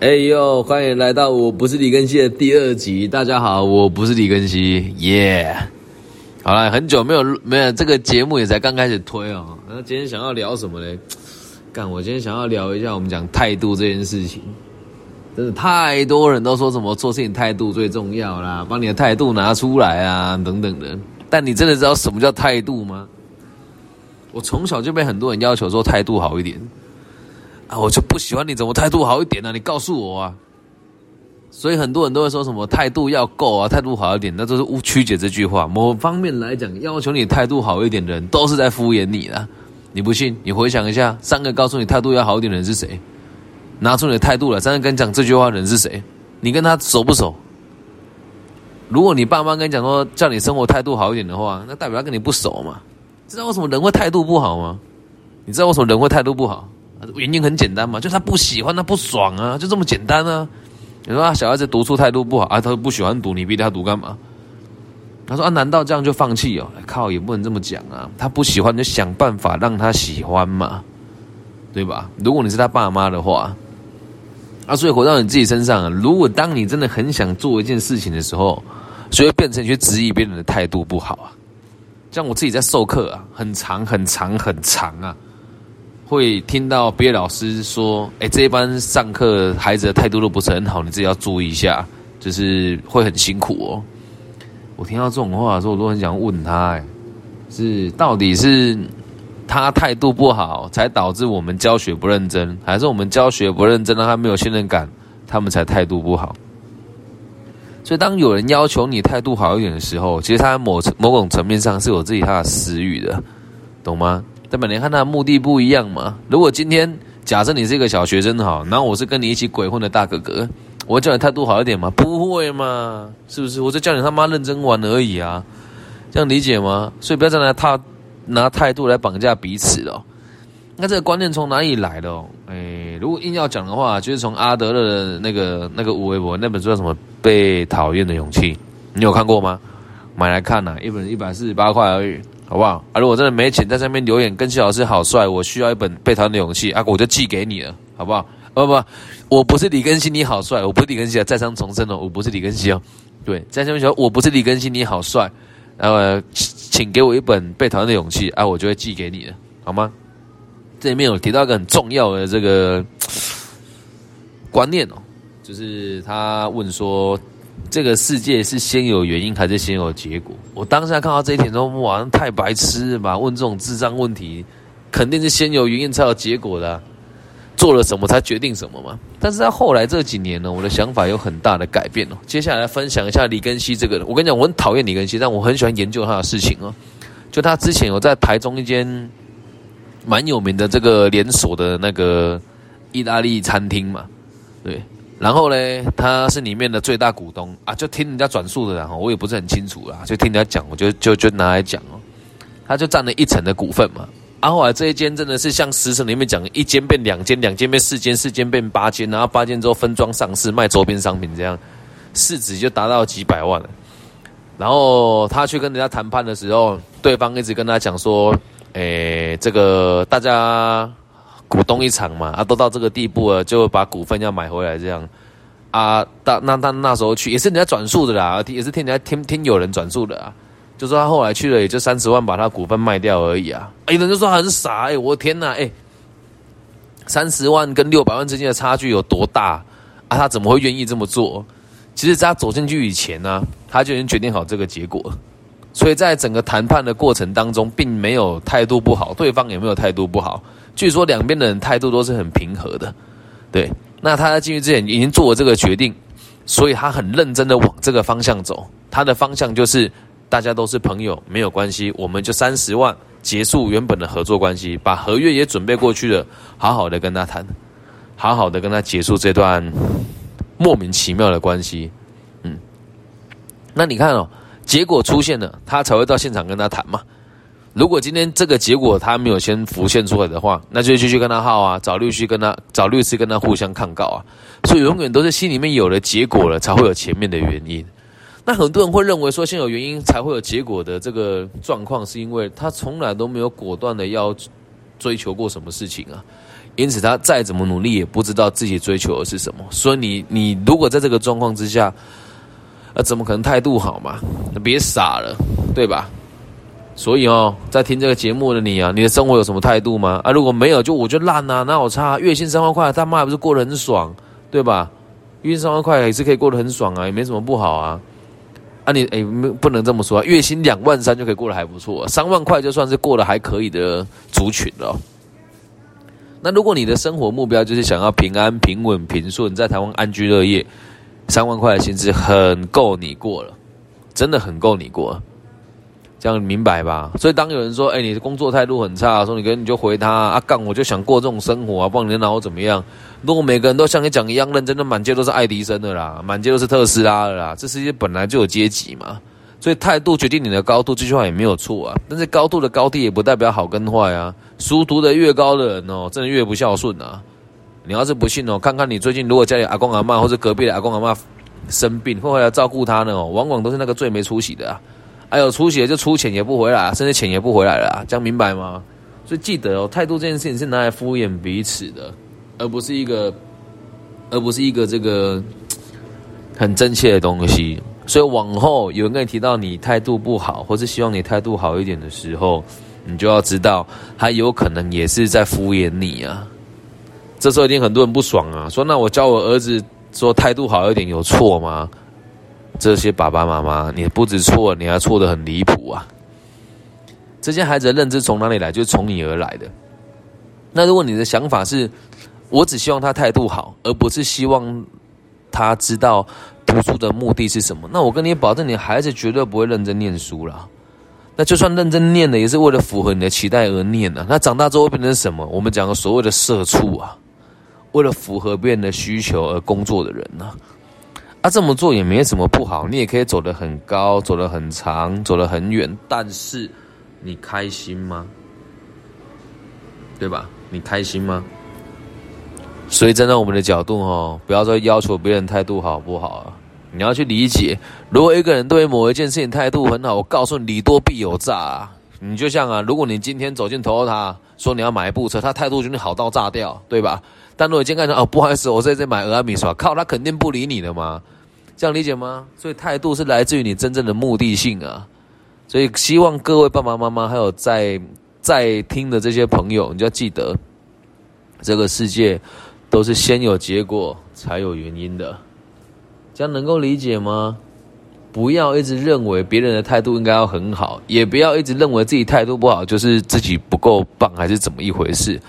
哎呦，欢迎来到我不是李根熙的第二集。大家好，我不是李根熙，耶、好了，很久没有没有这个节目也才刚开始推哦。那今天想要聊什么呢？干，我今天想要聊一下我们讲态度这件事情。真的太多人都说什么做事情态度最重要啦，把你的态度拿出来啊，等等的。但你真的知道什么叫态度吗？我从小就被很多人要求说态度好一点啊，我就不喜欢你怎么态度好一点呢、你告诉我啊。所以很多人都会说什么态度要够啊，态度好一点，那都是误曲解这句话。某方面来讲，要求你态度好一点的人，都是在敷衍你啦。你不信？你回想一下，三个告诉你态度要好一点的人是谁？拿出你的态度来，三个跟你讲这句话的人是谁？你跟他熟不熟？如果你爸妈跟你讲说叫你生活态度好一点的话，那代表他跟你不熟嘛？知道为什么人会态度不好吗？你知道为什么人会态度不好？原因很简单嘛，就他不喜欢，他不爽啊，就这么简单啊。你说啊，小孩子读书态度不好啊，他不喜欢读，你逼他读干嘛？他说啊，难道这样就放弃哦？靠，也不能这么讲啊。他不喜欢就想办法让他喜欢嘛，对吧？如果你是他爸妈的话，啊，所以回到你自己身上，如果当你真的很想做一件事情的时候，所以变成去质疑别人的态度不好啊。像我自己在授课啊，很长很长很长啊，会听到别的老师说：“哎，这一班上课孩子的态度都不是很好，你自己要注意一下，就是会很辛苦哦。”我听到这种话的时候，我都很想问他：“哎，是到底是他态度不好，才导致我们教学不认真，还是我们教学不认真，让他没有信任感，他们才态度不好？”所以，当有人要求你态度好一点的时候，其实他某某种层面上是有自己他的私欲的，懂吗？代表你看他的目的不一样嘛。如果今天假设你是一个小学生好，然后我是跟你一起鬼混的大哥哥，我叫你态度好一点吗？不会嘛，是不是？我就叫你他妈认真玩而已啊，这样理解吗？所以不要再拿他拿态度来绑架彼此了。那这个观念从哪里来的？哦？诶，如果硬要讲的话，就是从阿德勒的那个那个吴维博那本书叫什么《被讨厌的勇气》，你有看过吗？买来看呐、一本一百四十八块而已，好不好？啊，如果真的没钱，在上面留言跟谢老师好帅，我需要一本《被讨厌的勇气》啊，我就寄给你了，好不好？不不，我不是李根熙，你好帅，我不是李根熙啊，再三重申哦，我不是李根熙哦，对，在下面说我不是李根熙，你好帅，然后、请给我一本《被讨厌的勇气》啊，我就会寄给你了，好吗？这里面有提到一个很重要的这个观念哦，就是他问说，这个世界是先有原因还是先有结果？我当下看到这一点说，哇，太白痴了吧！问这种智障问题，肯定是先有原因才有结果的、做了什么才决定什么嘛。但是在后来这几年呢，我的想法有很大的改变哦。接下来分享一下李根熙这个人，我跟你讲，我很讨厌李根熙，但我很喜欢研究他的事情哦。就他之前有在台中一间。蛮有名的这个连锁的那个意大利餐厅嘛，对，然后呢，他是里面的最大股东啊，就听人家转述的，然后我也不是很清楚啦，就听人家讲，我就就就拿来讲哦，他就占了一成的股份嘛，啊，后来这一间真的是像十成里面讲，一间变两间，两间变四间，四间变八间，然后八间之后分装上市卖周边商品，这样市值就达到几百万了。然后他去跟人家谈判的时候，对方一直跟他讲说。诶，这个大家股东一场嘛，啊，都到这个地步了，就把股份要买回来这样，啊，大那那那时候去也是人家转述的啦，也是听人家听听有人转述的啊，就说他后来去了也就三十万把他股份卖掉而已啊，有人就说很傻，哎，我天哪，哎，三十万跟六百万之间的差距有多大啊？他怎么会愿意这么做？其实，在他走进去以前呢、他就已经决定好这个结果。所以在整个谈判的过程当中，并没有态度不好，对方也没有态度不好。据说两边的人态度都是很平和的，对。那他在进去之前已经做了这个决定，所以他很认真的往这个方向走。他的方向就是大家都是朋友，没有关系，我们就三十万结束原本的合作关系，把合约也准备过去了，好好的跟他谈，好好的跟他结束这段莫名其妙的关系。嗯，那你看哦。结果出现了，他才会到现场跟他谈嘛。如果今天这个结果他没有先浮现出来的话，那就继续跟他耗啊，找律师跟他找律师跟他互相抗告啊。所以永远都是心里面有了结果了，才会有前面的原因。那很多人会认为说，先有原因才会有结果的这个状况，是因为他从来都没有果断的要追求过什么事情啊，因此他再怎么努力，也不知道自己追求的是什么。所以你你如果在这个状况之下，呃，怎么可能态度好嘛？别傻了，对吧？所以哦，在听这个节目的你啊，你的生活有什么态度吗？啊，如果没有，就我就烂啊，那我差月薪三万块，他妈还不是过得很爽，对吧？月薪三万块也是可以过得很爽啊，也没什么不好啊。啊，你哎，不能这么说啊，月薪两万三就可以过得还不错，三万块就算是过得还可以的族群了。那如果你的生活目标就是想要平安、平稳、平顺，在台湾安居乐业，三万块的薪资很够你过了，真的很够你过，这样明白吧？所以当有人说，哎，你的工作态度很差，说你跟你就回他啊，干我就想过这种生活啊，不然你拿我怎么样？如果每个人都像你讲一样认真的，满街都是爱迪生的啦，满街都是特斯拉的啦，这世界本来就有阶级嘛。所以态度决定你的高度，这句话也没有错啊。但是高度的高低也不代表好跟坏啊。书读的越高的人哦，真的越不孝顺啊。你要是不信哦，看看你最近如果家里阿公阿妈或者隔壁的阿公阿妈生病，会回来照顾他呢哦，往往都是那个最没出息的啊。还有出血就出钱也不回来，甚至钱也不回来了，这样明白吗？所以记得哦，态度这件事情是拿来敷衍彼此的，而不是一个，而不是一个这个很真切的东西。所以往后有人跟你提到你态度不好，或是希望你态度好一点的时候，你就要知道他有可能也是在敷衍你啊。这时候一定很多人不爽啊，说那我教我儿子说态度好一点有错吗？这些爸爸妈妈，你不止错，你还错得很离谱啊。这些孩子的认知从哪里来？就是从你而来的。那如果你的想法是，我只希望他态度好，而不是希望他知道。读书的目的是什么？那我跟你保证，你孩子绝对不会认真念书了。那就算认真念的，也是为了符合你的期待而念的。那长大之后会变成什么？我们讲的所谓的社畜啊，为了符合别人的需求而工作的人呢？啊这么做也没什么不好，你也可以走得很高，走得很长，走得很远。但是你开心吗？对吧？你开心吗？所以站在我们的角度哦，不要说要求别人态度好不好啊？你要去理解，如果一个人对某一件事情态度很好，我告诉你，礼多必有诈。你就像啊，如果你今天走进头他说你要买一部车，他态度就你好到炸掉，对吧？但如果今天看到哦，不好意思，我在这买俄阿米耍，靠，他肯定不理你的嘛。这样理解吗？所以态度是来自于你真正的目的性啊。所以希望各位爸爸妈妈还有在在听的这些朋友，你就要记得，这个世界都是先有结果才有原因的。这样能够理解吗？不要一直认为别人的态度应该要很好，也不要一直认为自己态度不好就是自己不够棒，还是怎么一回事？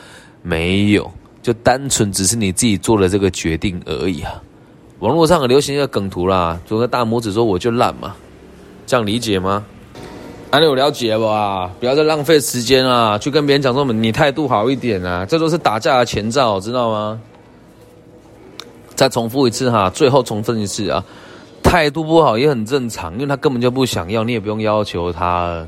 没有，就单纯只是你自己做了这个决定而已啊。网络上很流行一个梗图啦，做个大拇指说我就烂嘛，这样理解吗？啊，你有了解吧？不要再浪费时间啊，去跟别人讲说你态度好一点啊，这都是打架的前兆，知道吗？再重复一次哈，最后重申一次啊，态度不好也很正常，因为他根本就不想要，你也不用要求他。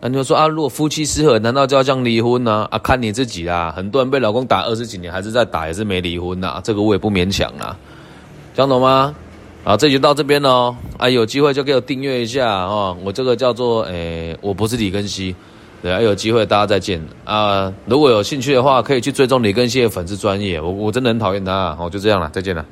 那你就说啊，如果夫妻失和，难道就要这样离婚呢？啊，看你自己啦。很多人被老公打二十几年，还是在打，也是没离婚呐。这个我也不勉强啊，讲懂吗？好，这就到这边喽。啊，有机会就给我订阅一下哦。我这个叫做诶，我不是李根熙。对啊，有机会大家再见啊！如果有兴趣的话，可以去追踪李根熙的粉丝专业。我我真的很讨厌他，好就这样了，再见了。